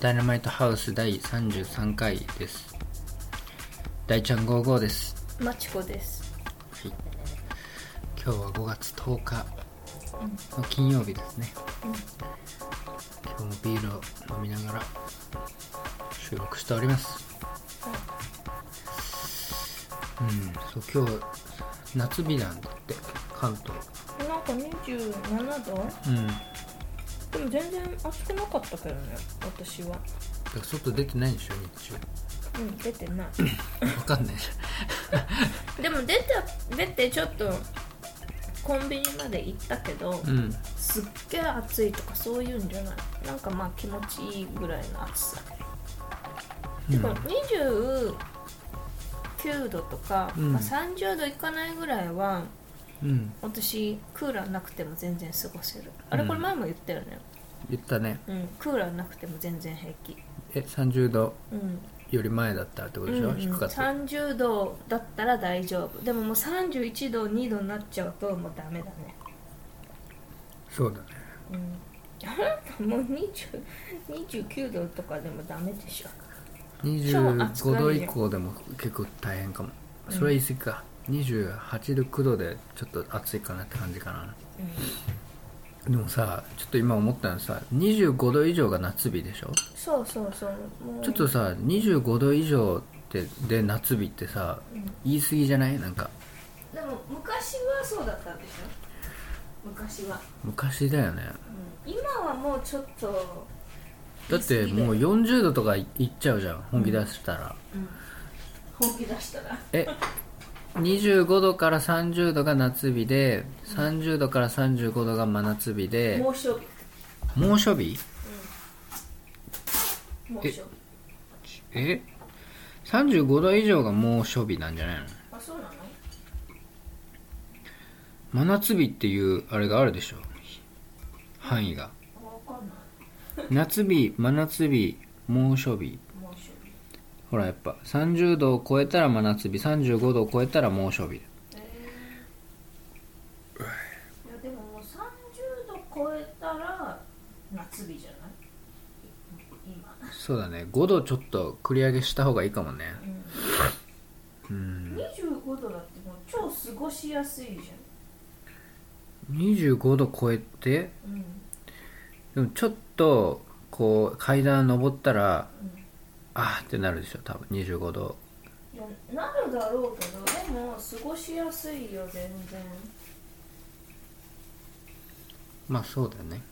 ダイナマイトハウス第33回です。大ちゃん55です。マチコです。はい。今日は5月10日の金曜日ですね、今日もビールを飲みながら収録しております。うん。そう今日夏日なんだって関東。なんか27度？うん。だでも全然暑くなかったけどね、私は。外出てないでしょ日うん、出てない。中 わかんない でも出て、出てちょっとコンビニまで行ったけど、うんすっげえ暑いとかそういうんじゃない。なんかまあ気持ちいいぐらいの暑さ。うんてか29度とか、うんまあ、30度いかないぐらいはうん私クーラーなくても全然過ごせるあれうんこれ前も言ったよね言ったね。うん、クーラーなくても全然平気。え30度うん。より前だったってことでしょ、うんうん。低かった。30度だったら大丈夫。でももう31度2度になっちゃうともうダメだね。そうだね。うん。あなたもう20 29度とかでもダメでしょ。25度以降でも結構大変かも。それは言い過ぎか、28度9度でちょっと暑いかなって感じかなでもさちょっと今思ったのさ25度以上が夏日でしょ？そうそうそう。もう。ちょっとさ25度以上ってで夏日ってさうん。言い過ぎじゃない？なんか。でも昔はそうだったんでしょ？昔は、昔だよね。うん、今はもうちょっとだってもう40度とかいいっちゃうじゃん本気出したら、本気出したら。え25度から30度が夏日で30度から35度が真夏日で猛暑日。猛暑日？猛暑日。え？35度以上が猛暑日なんじゃないの？あそうなの？真夏日っていうあれがあるでしょ？範囲が。わかんない。夏日真夏日猛暑日猛暑日ほらやっぱ30度を超えたら真夏日35度を超えたら猛暑日。えー、いやでももう30度超えたら夏日じゃない？今。そうだね。5度ちょっと繰り上げした方がいいかもね。うん。25度だってもう超過ごしやすいじ25度超えて？ゃんうん。でもちょっとこう階段登ったらうんあーってなるでしょ多分。25度。いやなるだろうけどでも過ごしやすいよ全然。まあそうだよね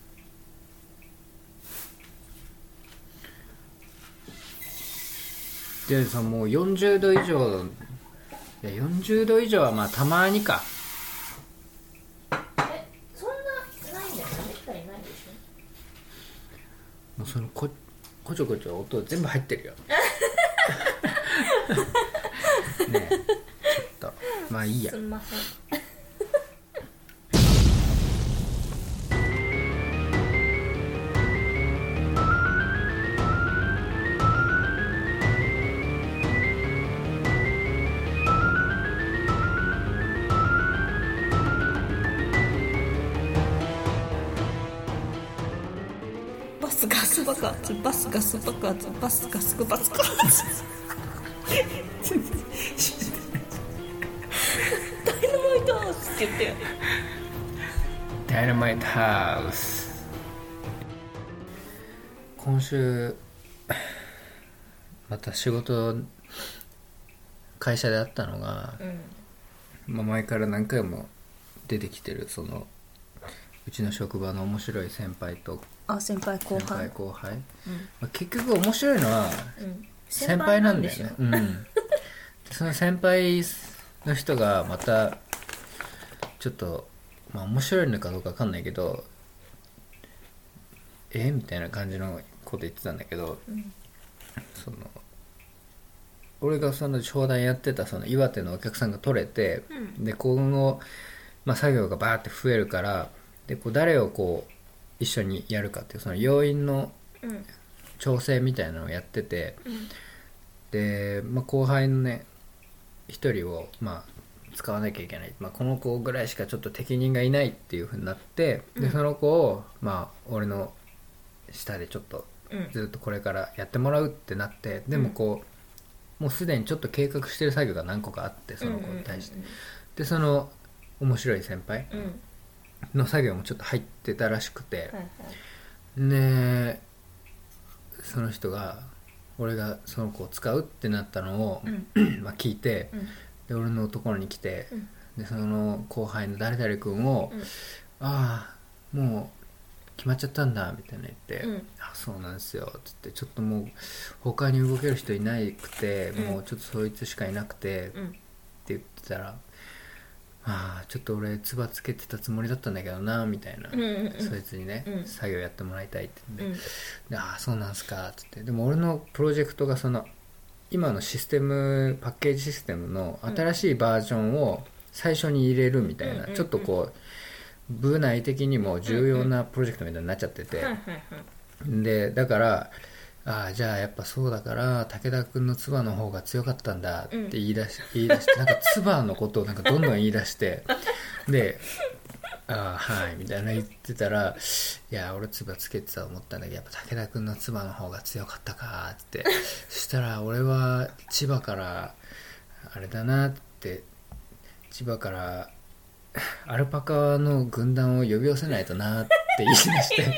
でさもう40度以上。いや40度以上はまあたまにか。えそんなないんだよね。めったにないでしょ。もうそのここちょこちょ音全部入ってるよ。ねえ。ちょっと。まあいいや。すんませんスガス爆発バスガス爆発バスガス爆発ダイナマイトハウスって言って。ダイナマイトハウス。今週また仕事会社であったのが、うんまあ、前から何回も出てきてるそのうちの職場の面白い先輩とあ先輩後先輩輩。まあ、結局面白いのはうん。先輩なんだよ先ねうん。その先輩の人がまたちょっとまあ面白いのかどうかわかんないけどえ？みたいな感じのこと言ってたんだけど、ん。その俺がその商談やってたその岩手のお客さんが取れて、うん。で今後、まあ、作業がバーって増えるからでこう誰をこう一緒にやるかっていうその要員のうん調整みたいなのをやっててうんで、まあ、後輩のね一人を、まあ、使わなきゃいけない、まあ、この子ぐらいしかちょっと適任がいないっていうふうになって、でその子をまあ俺の下でちょっとうん。ずっとこれからやってもらうってなってでもこうもうすでにちょっと計画してる作業が何個かあってその子に対して、でその面白い先輩うんの作業もちょっと入ってたらしくて、でその人が俺がその子を使うってなったのを、うん。まあ聞いてうん。で俺のところに来て、うん。でその後輩の誰々君を「うん。ああもう決まっちゃったんだ」みたいな言って「うん。あそうなんですよ」つってちょっともう他に動ける人いなくて、うん。もうちょっとそいつしかいなくて、ってうん言ってたら「ああちょっと俺つばつけてたつもりだったんだけどな」みたいな、うんうんうん。そいつにね、うん。作業やってもらいたいって言って、うん。でああそうなんすかっつって。でも俺のプロジェクトがその今のシステムパッケージシステムの新しいバージョンを最初に入れるみたいな、うんうんうん。ちょっとこう部内的にも重要なプロジェクトみたいになっちゃってて、はいはいはい。でだからああじゃあやっぱそうだから武田君の唾の方が強かったんだって言い出し、言い出してなんか唾のことをなんかどんどん言い出して。でああはいみたいな言ってたらいや俺唾つけてたと思ったんだけどやっぱ武田君の唾の方が強かったかって。そしたら俺は千葉からあれだなって千葉からアルパカの軍団を呼び寄せないとなって言い出して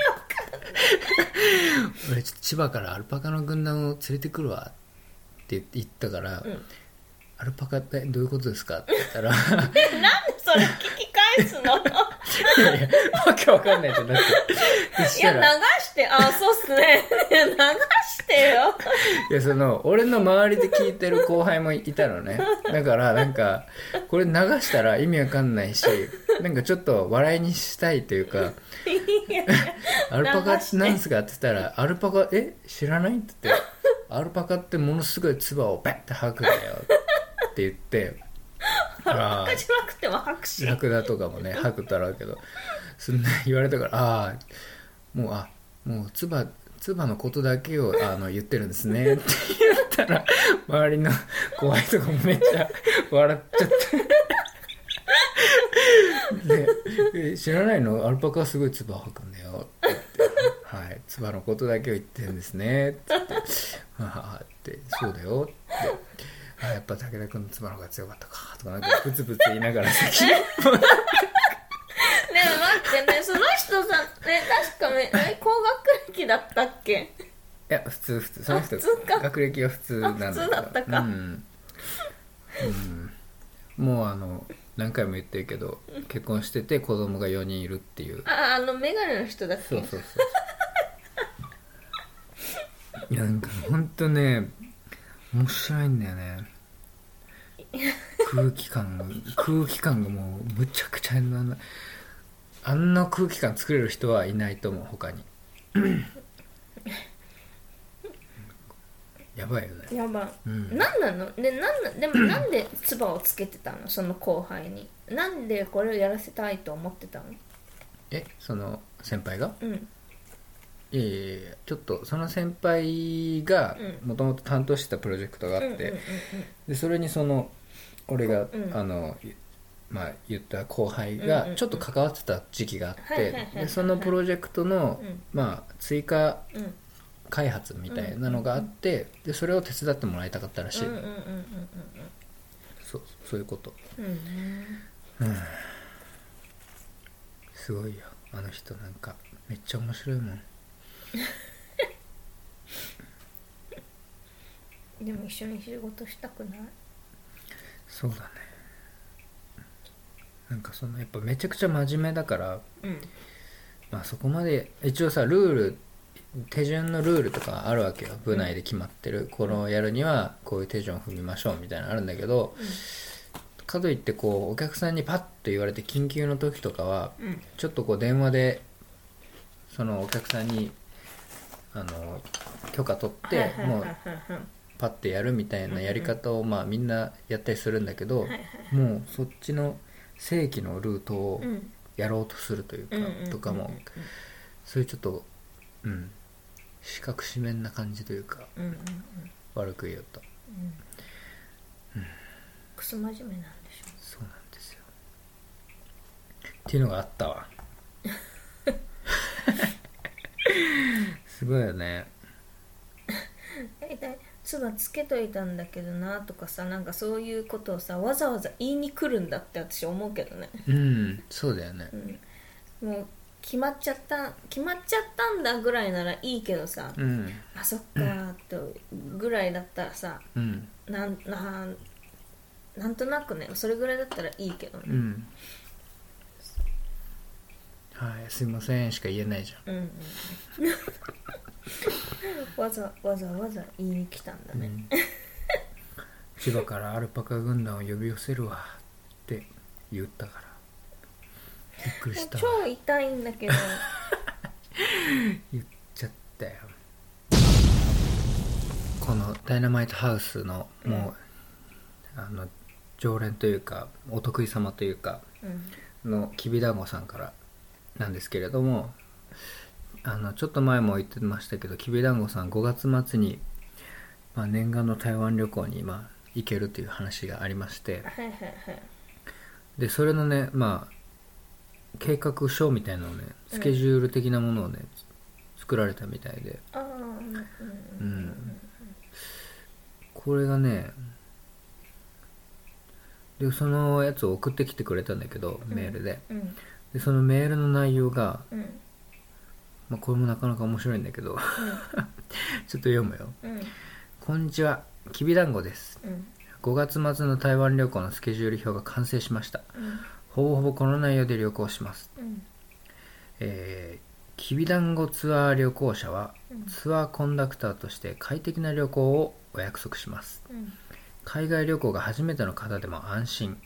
俺ちょっと千葉からアルパカの軍団を連れてくるわって言ったから、うん。アルパカってどういうことですかって言ったらえ なんでそれ聞き返すの？いやいやわけわかんないってなって。いや流してあそうっすね。いや流してよ。いやその俺の周りで聞いてる後輩もいたのね。だからなんかこれ流したら意味わかんないしなんかちょっと笑いにしたいというか アルパカって何すかって言ったらアルパカえ知らないって言って アルパカってものすごい唾をペッて吐くんだよって言ってあじゃなくても拍手ラクダとかもね吐くだろうけどそんな言われたからああもうあもう唾唾のことだけをあの言ってるんですねって言ったら周りの後輩とかもめっちゃ笑っちゃってでえ知らないの？アルパカはすごい唾吐くんだよ。って言って「はい。唾のことだけを言ってるんですね」って。言って「ははは」って「そうだよ」って。あやっぱ武田君の唾の方が強かったか。とかなんかブツブツ言いながら先に。ねえ待ってねその人さね確かねえ高学歴だったっけ？いや普通普通。その人学歴は普通なんだけど。あ普通だったか。うん、うん、もうあの何回も言ってるけど結婚してて子供が4人いるっていう。ああの眼鏡の人だっけ？そうそうそういやなんか本当ね面白いんだよね。空気感が空気感がもうむちゃくちゃ変なあんな空気感作れる人はいないと思う他にやばいよね。やばうん。なんなの？でなんなでも なんで唾をつけてたの？その後輩に。なんでこれをやらせたいと思ってたの？えその先輩が？うん。いやいやいやちょっとその先輩がうもともと担当してたプロジェクトがあって、でそれにその俺が、うん。あのいまあ言った後輩がちょっと関わってた時期があってでそのプロジェクトの、うん。まあ追加開発みたいなのがあってでそれを手伝ってもらいたかったらしい、うんうんうんうんそうそういうこと。うんうん。すごいよ。あの人なんかめっちゃ面白いもん。でも一緒に仕事したくない？そうだね。なんかそのやっぱめちゃくちゃ真面目だからうん。まあそこまで一応さルール手順のルールとかあるわけよ。部内で決まってる、このやるにはこういう手順を踏みましょうみたいなのあるんだけど、かといってこうお客さんにパッと言われて緊急の時とかはうん。ちょっとこう電話でそのお客さんにあの許可取ってもうパッてやるみたいなやり方をまあみんなやったりするんだけどもうそっちの正規のルートをうん。やろうとするというかとかもそういうちょっとうん四角四面な感じというかうんうんうん。悪く言うと。うん。くそ真面目なんでしょ。そうなんっていうのがあったわ。すごいよね。大体唾つけといたんだけどなとかさなんかそういうことをさわざわざ言いに来るんだって私思うけどね、うんそうだよね。うん、もう決まっちゃった決まっちゃったんだぐらいならいいけどさ、うん。あそっかーってぐらいだったらさうん。なんなんなんとなくねそれぐらいだったらいいけどね。うん。はいすいませんしか言えないじゃんうんうん。わざわざわざ言いに来たんだね、うん。千葉からアルパカ軍団を呼び寄せるわって言ったからびっくりした。わ超痛いんだけど。言っちゃったよ。このダイナマイトハウスのもう、あの常連というかお得意様というかうん。のきびだんごさんからなんですけれどもあのちょっと前も言ってましたけどきびだんごさん5月末に、まあ、念願の台湾旅行に、まあ、行けるという話がありまして。はいはいはい。でそれのねまあ計画書みたいなのをねスケジュール的なものをね、作られたみたいで。ああうんうんうん。これがねでそのやつを送ってきてくれたんだけどメールで。うん。でそのメールの内容が、うん。まあ、これもなかなか面白いんだけど ちょっと読むよ。うん「こんにちは。きびだんごです。うん。5月末の台湾旅行のスケジュール表が完成しました。うんほぼほぼこの内容で旅行します。うん。えーきびだんごツアー旅行者はうん。ツアーコンダクターとして快適な旅行をお約束します。うん。海外旅行が初めての方でも安心。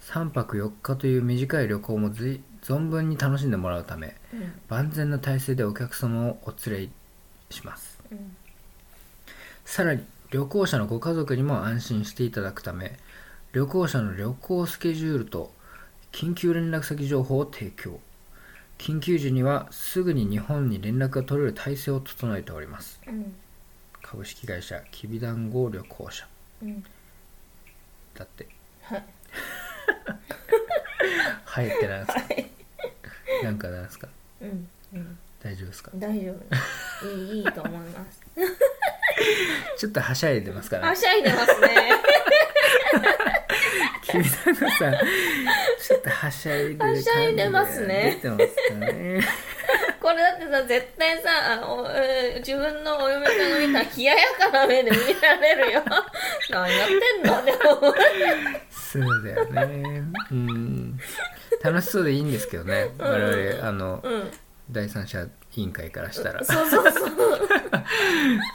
3泊4日という短い旅行もずい存分に楽しんでもらうためうん。万全な体制でお客様をお連れします。うん。さらに旅行者のご家族にも安心していただくため旅行者の旅行スケジュールと緊急連絡先情報を提供。緊急時にはすぐに日本に連絡が取れる体制を整えております。うん。株式会社きびだんご旅行者。うん。だって。はい。はいってなんですか？なんかなんですか？うん。うん。大丈夫ですか？大丈夫。いいいいと思います。ちょっとはしゃいでますからはしゃいでますねきびだんごさんちょっとはしゃいでる感じはしゃいでますね。出てます。かねこれだってさ絶対さあの、えー自分のお嫁さんが見たら冷ややかな目で見られるよ。何やってんのでも。そうだよね。うん。楽しそうでいいんですけどね。我々あのうん第三者委員会からしたら。そうそうそう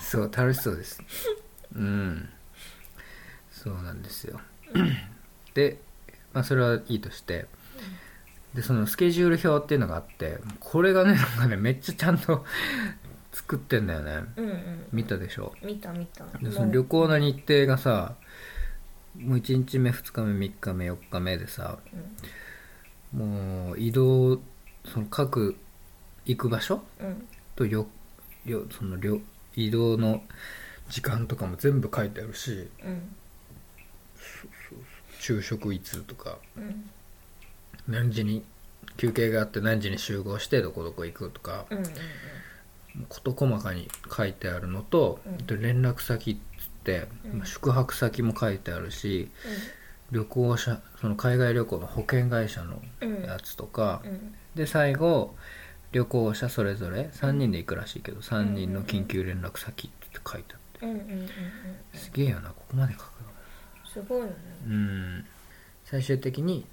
そう楽しそうです。うん。そうなんですよで、まあ、それはいいとして。でそのスケジュール表っていうのがあってこれがねなんかねめっちゃちゃんと 作ってんだよね。うんうん見たでしょ？見た見た。でその旅行の日程がさもう1日目2日目3日目4日目でさもう移動その各行く場所？うん。とよよその旅移動の時間とかも全部書いてあるしうん昼食いつとかうん。何時に休憩があって何時に集合してどこどこ行くとかうんうん事細かに書いてあるのと、うん。で連絡先っつって、うん。まあ宿泊先も書いてあるし旅行者その海外旅行の保険会社のうん。やつとか、うん。で最後旅行者それぞれ3人で行くらしいけど3人の緊急連絡先って書いてあって。うんうんうんうん。すげえよなここまで書くのすごいよね。うん。最終的に、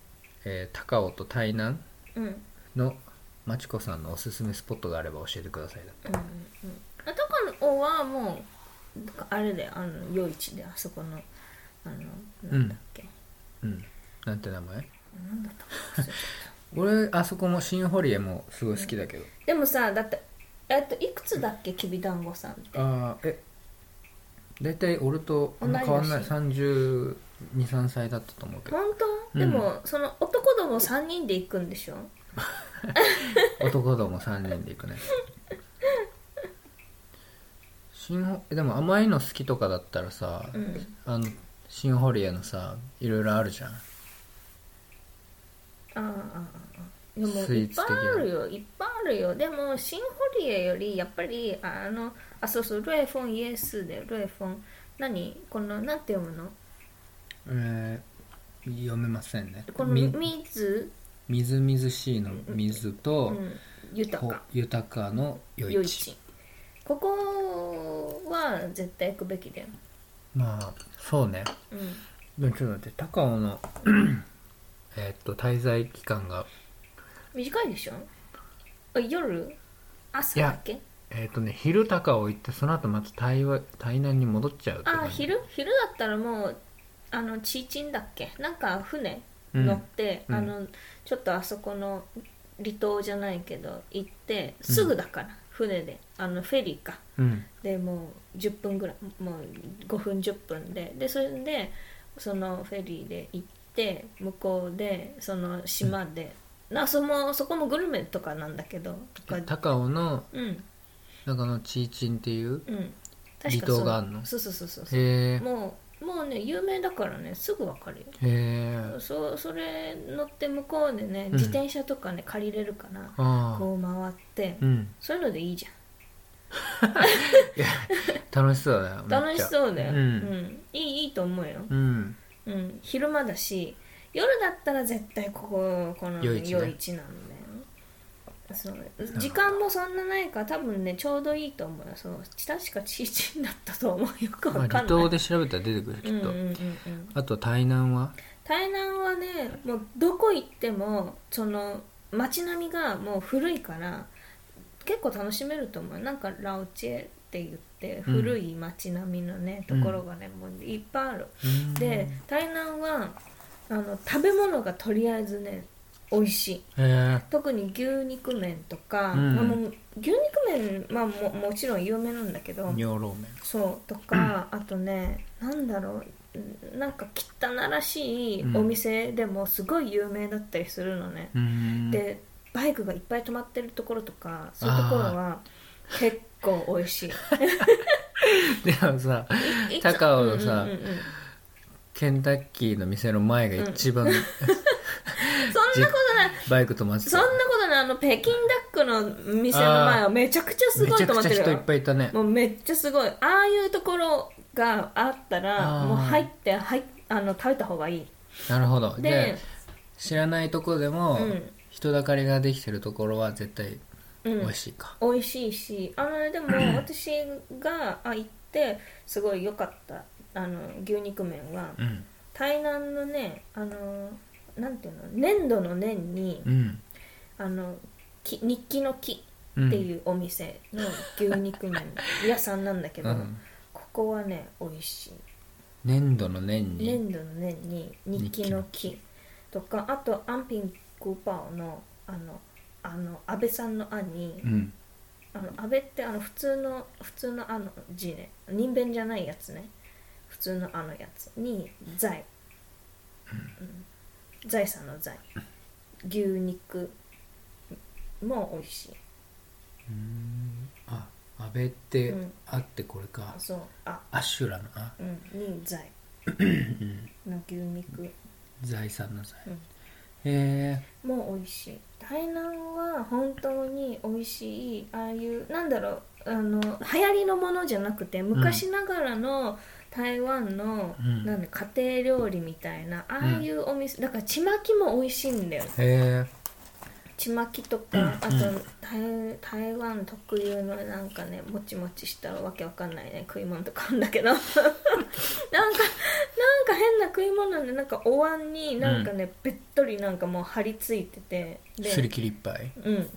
えー高尾と台南うん。のまちこさんのおすすめスポットがあれば教えてくださいだって。うんうんうん。あ高野はもうあれであの夜市であそこのあのなんだっけ、うん。なんて名前？なんだったか忘れ俺あそこも新堀江もすごい好きだけど、でもさだってえっといくつだっけきびだんごさんって。ああえ大体俺と変わんない。同い323歳だったと思うけど。本当、うん。でもその男ども3人で行くんでしょ？男ども3人で行くね。新ほでも甘いの好きとかだったらさ、うん。あの新堀江のさいろいろあるじゃん。ああいやもいっぱいあなるよ。いっぱいあるよ。でもシンホリエよりやっぱりあのあそうそうルエフォンイエスでルエフォン。何？このなんて読むの？えー読めませんね。このみ水、みずみずしいの水と、うん、豊ほか。豊かの余余市市ここは絶対行くべきだよ、まあそうね。うん、でもちょっと待って高尾の えーっと滞在期間が短いでしょ？あ夜？朝だっけ？えーっとね昼高尾行ってその後また台湾台南に戻っちゃうってあ昼？昼だったらもうあのチーチンだっけ？なんか船うん。乗って、うん。あのちょっとあそこの離島じゃないけど行ってすぐだから、船で。あのフェリーか。うん。でもう10分ぐらいもう5分10分で。でそれでそのフェリーで行って向こうでその島で、なそもそこもグルメとかなんだけど高尾のうん。中のチーチンっていううん。離島があんの？そう。そうそうそうそうへえ。もうもうね有名だからねすぐわかるよ。へえ。そそれ乗って向こうでねん。自転車とかね、借りれるかな。ああ。こう回って、うん。そういうのでいいじゃ楽しそうだよん楽しそうだよ、うん。うん。いいいいと思うよ、うん。うん、昼間だし夜だったら絶対こここの夜市ね。夜市なんだよそう。時間もそんなないから多分ねちょうどいいと思うよ。そう。確かチーチンだったと思う。よくまあわかんない、離島で調べたら出てくるきっと、うんうんうんうん。あと台南は？台南はねもうどこ行ってもその街並みがもう古いから結構楽しめると思うなんかラオチェって言ってうん。古い街並みのね、ところがねもういっぱいある、うん。で台南はあの食べ物がとりあえずね美味しい。へえ特に牛肉麺とか、うん。まあ、もう牛肉麺、まあ、ももちろん有名なんだけど尿老麺。そうとかあとねなんだろううんなんか汚らしいお店でもすごい有名だったりするのね、うん。でバイクがいっぱい止まってるところとかそういうところは結構美味しい。でもさ高尾のさうんうんうんうんケンタッキーの店の前が一番、そんなことない。バイク止まってた。そんなことない。あの北京ダックの店の前はめちゃくちゃすごいめちゃくちゃ人いっぱいいたね。もうめっちゃすごい。ああいうところがあったらもう入って入っあの食べた方がいい。なるほど。でで知らないとこでも、うん。人だかりができてるところは絶対うん。美味しいか、美味しいし。あのでも 私があ行ってすごい良かったあの牛肉麺はうん。台南のねあのなんていうの粘土の粘にうん。あのき日記の木うん。っていうお店の牛肉麺 屋さんなんだけど、うん。ここはね美味しい。粘土の粘に。粘土の粘に日記の木とかあとアンピングーパオのあのあの安倍さんの「あ」にうん。あの安倍ってあの普通の普通の「あ」の字ね人弁じゃないやつね普通の「あ」のやつに「財」うん。財産の財。牛肉も美味しい。あ安倍ってうんあってこれか、そう。あ。アシュラのあ。うん。に財。の牛肉。財産の財、うん。へえも美味しい。台南は本当に美味しい。ああいうなんだろう。あの流行りのものじゃなくて昔ながらの台湾の、うん。なんだ家庭料理みたいなああいうお店、だからちまきも美味しいんだよちまきとか、あと台台湾特有のなんかねもちもちしたわけわかんないね食い物とかあるんだけど。なんかなんか変な食い物でなんかお椀になんかね、べっとりなんかもう張り付いてて。すり切りいっぱい？うん。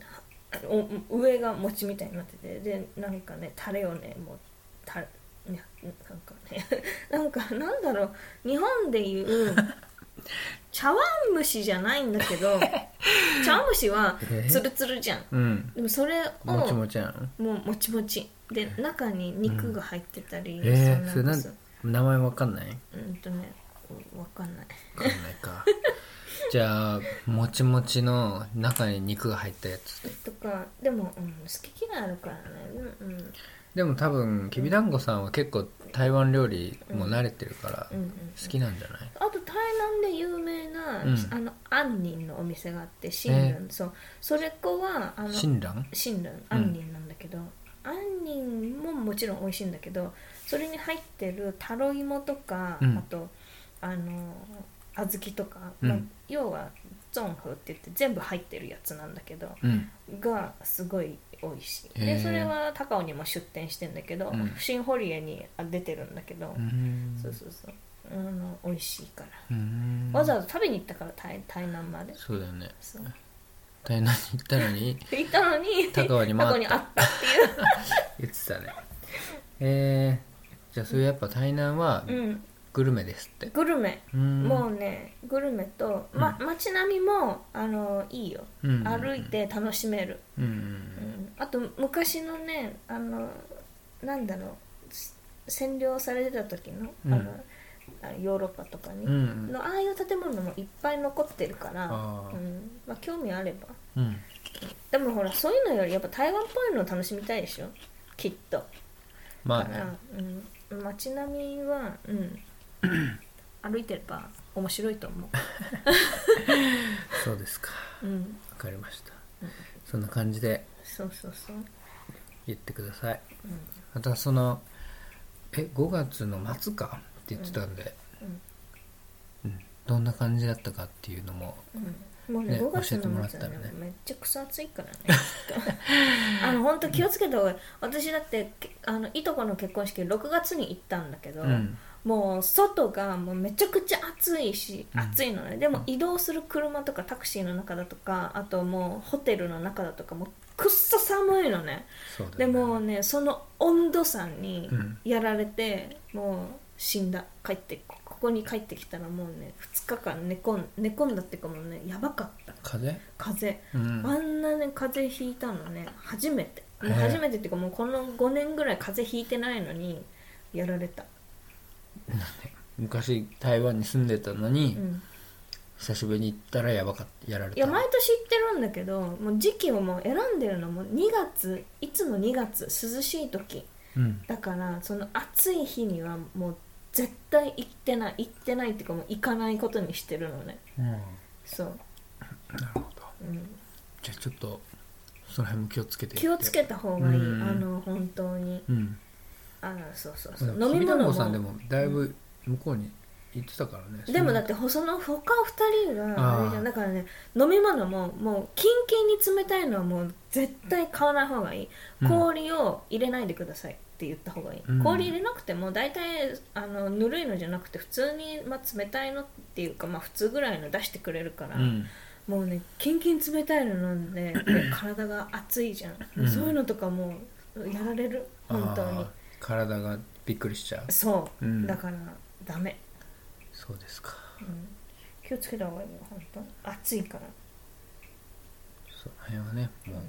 お上が餅みたいになってて。でなんかねタレをねもうたねなんかね なんかなんだろう日本でいう 茶碗蒸しじゃないんだけど 茶碗蒸しはツルツルじゃん。うん。でもそれをもちもちなのもうもちもち。で中に肉が入ってたり、えー、それなん名前わかんない？うんとねわかんない。わかんないか。じゃあもちもちの中に肉が入ったやつ。とかでも、うん、好き嫌いあるからね。うんうんでも多分きびだんごさんは結構台湾料理も慣れてるからうんうん好きなんじゃない？あと台南で有名な、うん。あの杏仁のお店があって新蘭、えそう。それこはあの親鸞新蘭杏仁なんだけど、杏仁ももちろん美味しいんだけどそれに入ってるタロイモとか、うん。あとあの小豆とか、うん。まあ要はゾンフって言って全部入ってるやつなんだけどうん。がすごい美味し。いへー。でそれは高尾にも出店してんだけど、うん。新堀江に出てるんだけど、うん。そうそうそう。あの美味しいから、うん。わざわざ食べに行ったから台台南まで。そうだよね。そう。台南に行ったのに 行ったのに高尾にもあった。高尾にあったっていう。言ってたね。えー、じゃあそれやっぱ台南はうんグルメですって。グルメ、うん。もうねグルメと、ま、街並みもあのいいよ、うん歩いて楽しめる、あと昔のねあのなんだろう。占領されてた時の,、うん。あのヨーロッパとかに、のああいう建物もいっぱい残ってるから、うん。まあ、興味あれば。うん。でもほらそういうのよりやっぱ台湾っぽいのを楽しみたいでしょ？きっと。まあね。街並みは、うん、歩いてれば面白いと思そうですか。う、うん、わかりました。そんな感じでそうそうそう、言ってください。うん。またそのえ5月の末か？って言ってたんで、うん。どんな感じだったかっていうのもうん、もうねね5月の末はらったらね。ねめっちゃくそ暑いからね。あの本当気をつけた方がいい私だってけあのいとこの結婚式6月に行ったんだけど、うんもう外がもうめちゃくちゃ暑いしうん。暑いのね、でも移動する車とかタクシーの中だとかあともうホテルの中だとかもうくっそ寒いのね。ね。でもねその温度差にうん。やられて、もう死んだ。帰ってこここに帰ってきたらもうね2日間寝込ん寝込んだっていうかもうねやばかった。風？風。うん。あんなね風邪ひいたのね初めて。もう初めてっていうかもうこの5年ぐらい風邪ひいてないのにやられた、昔台湾に住んでたのに、うん、久しぶりに行ったらやばかったやられた。いや毎年行ってるんだけどもう時期をもう選んでるのも2月いつも2月涼しい時うん。だからその暑い日にはもう絶対行ってない行ってないっていうかもう行かないことにしてるのね。うん。そう、なるほど。うん、じゃあちょっとその辺も気をつけて。気をつけた方がいい、うん。あの本当に。うんあのそうそうそう。飲み物も。さんでもだいぶ向こうに行ってたからね。でもだってその他2人があれじゃん。だからね飲み物ももうキンキンに冷たいのはもう絶対買わない方がいい、うん。氷を入れないでくださいって言った方がいい、うん。氷入れなくても大体あのぬるいのじゃなくて普通に、まあ、冷たいのっていうか、まあ、普通ぐらいの出してくれるから、うん。もうねキンキン冷たいの飲んでで体が熱いじゃん、うん。そういうのとかもうやられる。本当に体がびっくりしちゃう。そう、うん。だからダメ、そうですか。うん、気をつけた方がいいよ本当。暑いから。その辺はねもう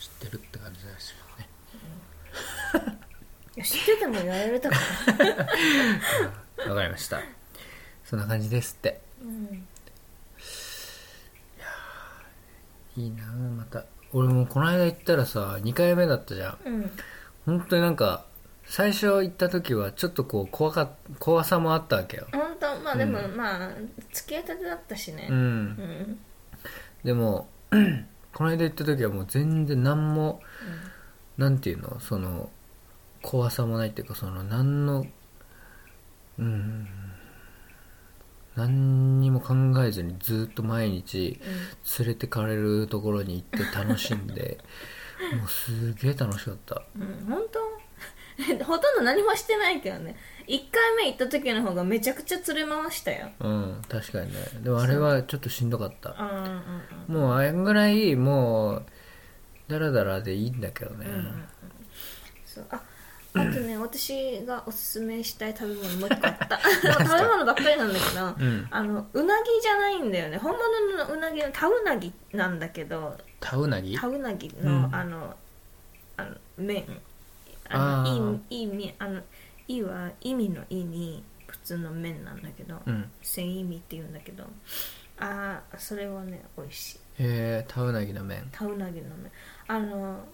知ってるって感じですよねいや知っててもやられたか。ら、わかりました。そんな感じですって。うん、いいなあまた。俺もこの間行ったらさ2回目だったじゃん。うん本当になんか最初行った時はちょっとこう怖か怖さもあったわけよ。本当まあでも、うん。まあ付き合いたてだったしね。うん、うん。でも この間行った時はもう全然何もなんていうの？その怖さもないっていうかその何のうん。何にも考えずにずっと毎日連れてかれるところに行って楽しんで もうすげえ楽しかった。うん、うん、本当？ほとんど何もしてないけどね。1回目行った時の方がめちゃくちゃ連れ回したよ。うん確かにね。でもあれはちょっとしんどかった。う。んうんうんもうあれぐらいもうダラダラでいいんだけどね、うんうん。そう。ああとね私がおすすめしたい食べ物もう一個あった。食べ物ばっかりなんだけど、うん。あのうなぎじゃないんだよね。本物のうなぎのタウナギなんだけどタウナギ？タウナギの,、うん。あのあの麺。あのいいいいみあの「い」は意味の「い」に普通の麺なんだけどうん。繊維味って言うんだけどああそれはね美味しい。へえタウナギの麺。タウナギの麺。あの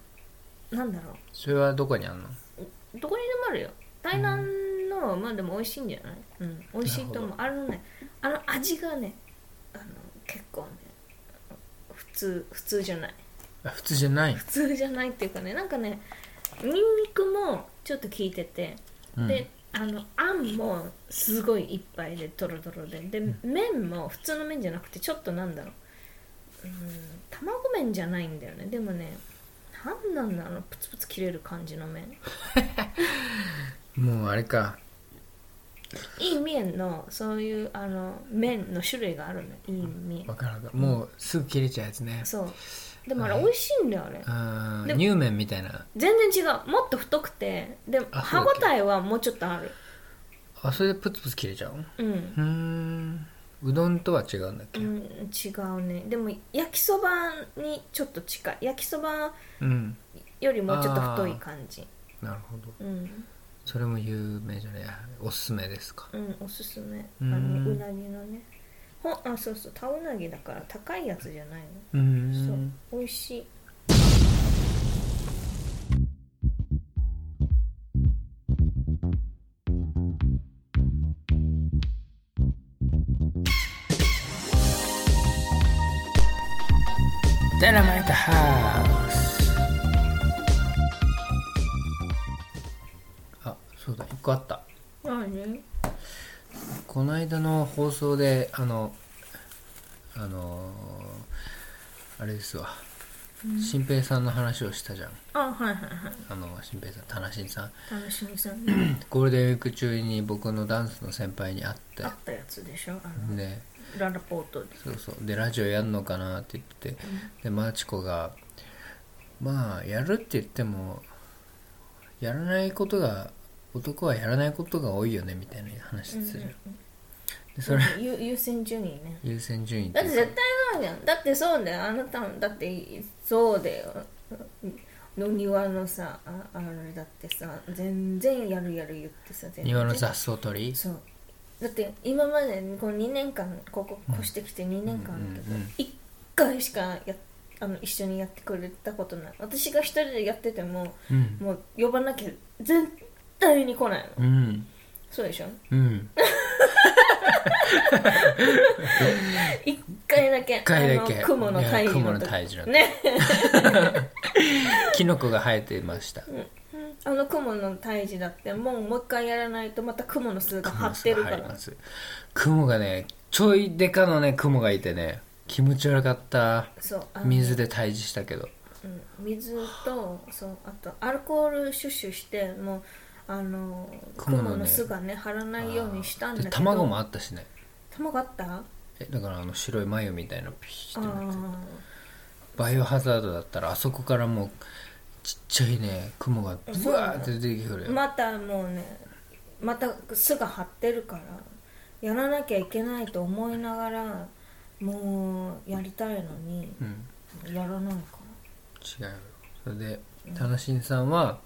なんだろそれはどこにあんの？うどこにでもあるよ。台南のもまあでも美味しいんじゃない？うん。美味しいと思う。あのねあの味がねあの結構ね普通普通じゃない。あ普通じゃない？普通じゃないっていうかねなんかねニンニクもちょっと効いてて、うん。であのあんもすごいいっぱいでドロドロで。で、麺も普通の麺じゃなくてちょっとなんだろう。うん卵麺じゃないんだよね。でもねなんなんだろうプツプツ切れる感じの麺。もうあれか。いい麺のそういうあの麺の種類があるのいい麺。わかるわかる。もうすぐ切れちゃうやつね。そう。でもあれ美味しいんだよあれ。あでも乳麺みたいな。全然違う。もっと太くて。であ歯そうだっけごたえはもうちょっとある。あそれでプツプツ切れちゃう？のうん。うーんうどんとは違うんだっけ？うん、違うね。でも焼きそばにちょっと近い。焼きそばうん。よりもうちょっと太い感じ。なるほど。うん、それも有名じゃない？おすすめですか？うん、おすすめ。あうん。のうなぎのね。ほんあそうそう。タウナギだから高いやつじゃないの？うーそう。ん美味しいダイナマイトハウスあそうだ1個あった。何？この間の放送であのあのーあれですわ。新平さんの話をしたじゃん。あはいはいはい。あの新平さん田無さん。楽しみさんね。ゴールデンウィーク中に僕のダンスの先輩に会って。あったやつでしょ？あの。でララポートでそうそう。でラジオやんのかなって言ってて。でマーチコがまあやるって言ってもやらないことが男はやらないことが多いよねみたいな話してたじゃん、でそれ 優優先順位ね。優先順位ってだって絶対そうじゃん。だってそうだよ。あなたもだってそうだよ。の庭のさああれだってさ全然やるやる言ってさ全然。庭の雑草取り？そうだって今までこの2年間ここ越してきて2年間だけど、うんうんうん1回しかやあの一緒にやってくれたことない。私が一人でやっててもうん。もう呼ばなきゃ絶対に来ないの。うん。そうでしょ？うん。一回だけ。一回だけ。あの雲の退治いや雲の時のね。キノコが生えてましたあの雲の退治だってもうもう一回やらないとまた雲の巣が張ってるから。雲がねちょいでかのね雲がいてね気持ち悪かった。そう水で退治したけど。うん水とそうあとアルコールシュッシュしてもうあの雲の巣がね張らないようにしたんだけど。で卵もあったしね。卵あった？あえだからあの白い眉みたいなピシッてなってあバイオハザードだったらあそこからもうちっちゃいね雲がブワーって出てくるよ、またもうねまた巣が張ってるからやらなきゃいけないと思いながらもうやりたいのにうん。やらないか違うよ。それで田無さんは、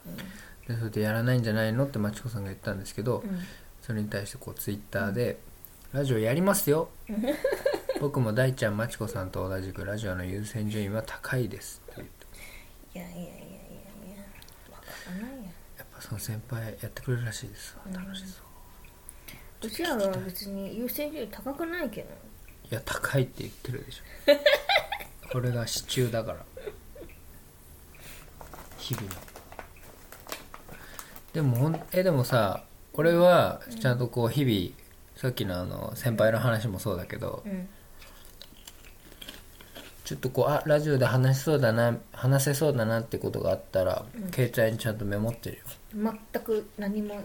でそれでやらないんじゃないのってまちこさんが言ったんですけど、ら、うん。それに対してこうツイッターで「ラジオやりますよ。僕も大ちゃんまちこさんと同じくラジオの優先順位は高いです」って言っていやいやいやいやいやわからないややっぱその先輩やってくれるらしいです。わ楽しそううちらは別に優先順位高くないけど。いや高いって言ってるでしょ。これが支柱だから。日々の。でもほんえでもさ俺はちゃんとこう日々さっきのあの先輩の話もそうだけどうんちょっとこうあラジオで話しそうだな話せそうだなってことがあったら、携帯にちゃんとメモってるよ。全く何も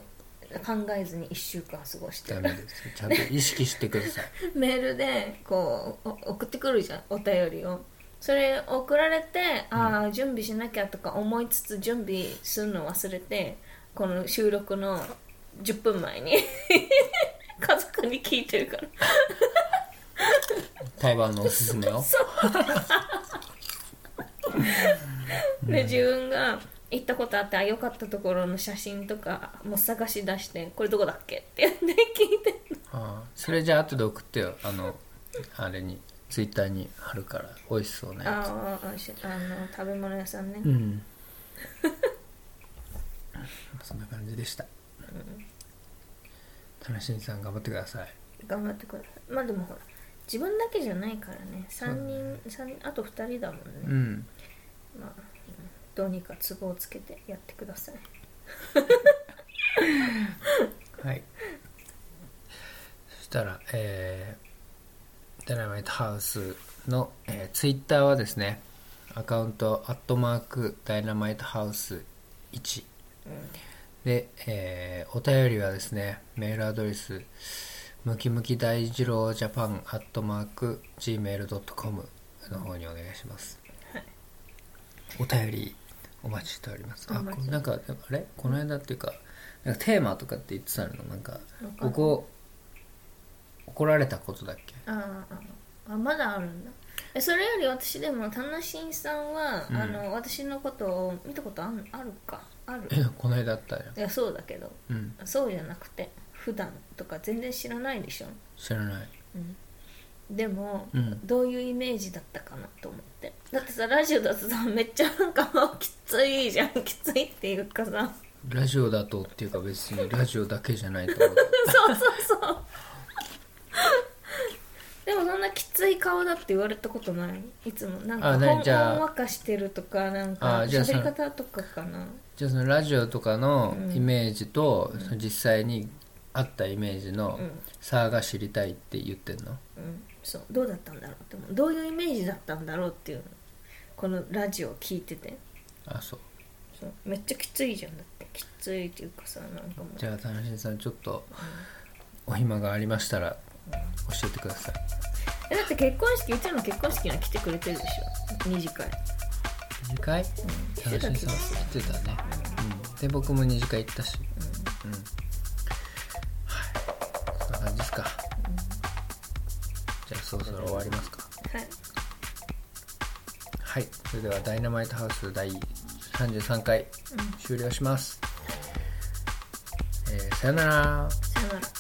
考えずに1週間過ごして。ダメですちゃんと意識してください。メールでこうお送ってくるじゃんお便りを。それ送られてああ準備しなきゃとか思いつつ準備するの忘れてこの収録の10分前に 家族に聞いてるから台湾のおすすめを。で自分が行ったことあってあ良かったところの写真とかもう探し出してこれどこだっけって聞いてああそれじゃあ後で送ってよ。あのあれにツイッターに貼るから。美味しそうなやあああしあの食べ物屋さんね、つうん。そんな感じでした。楽しみさん頑張ってください。頑張ってください。まあでもほら自分だけじゃないからね。3人三人あと2人だもんね、うん。まあどうにか都合をつけてやってください。はい。そしたらえー、ダイナマイトハウスの、えー、ツイッターはですねアカウントアットマークダイナマイトハウス1で、えーお便りはですねメールアドレスムキムキ大二郎ジャパンアットマーク Gmail.com の方にお願いします、お便りお待ちしております。あお待ちこなんかあれ？この間っていうかなんかテーマとかって言ってたの？なんかない。ここ怒られたことだっけ？あーああまだあるんだ。えそれより私でもタナシンさんは、うん。あの私のことを見たことあんあるか？ある。えこの間あったよいやそうだけど。うん。そうじゃなくて普段とか全然知らないでしょ、知らない。うん、でも、うん。どういうイメージだったかなと思って。だってさラジオだとさめっちゃなんかもうきついじゃん。きついっていうかさ。ラジオだとっていうか別に ラジオだけじゃないと思う。そうそうそう。でもそんなきつい顔だって言われたことない？いつも。なんあかほんねじゃあほんわかしてるとかなんかあじゃあその喋り方とかかな？じゃあそのラジオとかのうん。イメージと、その実際にあったイメージのうん。差が知りたいって言ってんの、うん。そう。どうだったんだろうって思う。どういうイメージだったんだろうっていうの。このラジオを聞いてて。あそう。そう。めっちゃきついじゃんだって。きついっていうかさなんかもう。じゃあ楽しみさんちょっとお暇がありましたら教えてください。えだって結婚式うちらの結婚式には来てくれてるでしょ？二次会。二次会？来て楽しみさんた気がする。来てたね、うん、で僕も二次会行ったし。うん、はいじゃあそろそろ終わりますか？はい。はい。それではダイナマイトハウス第33回終了します、えーさよなら。さよなら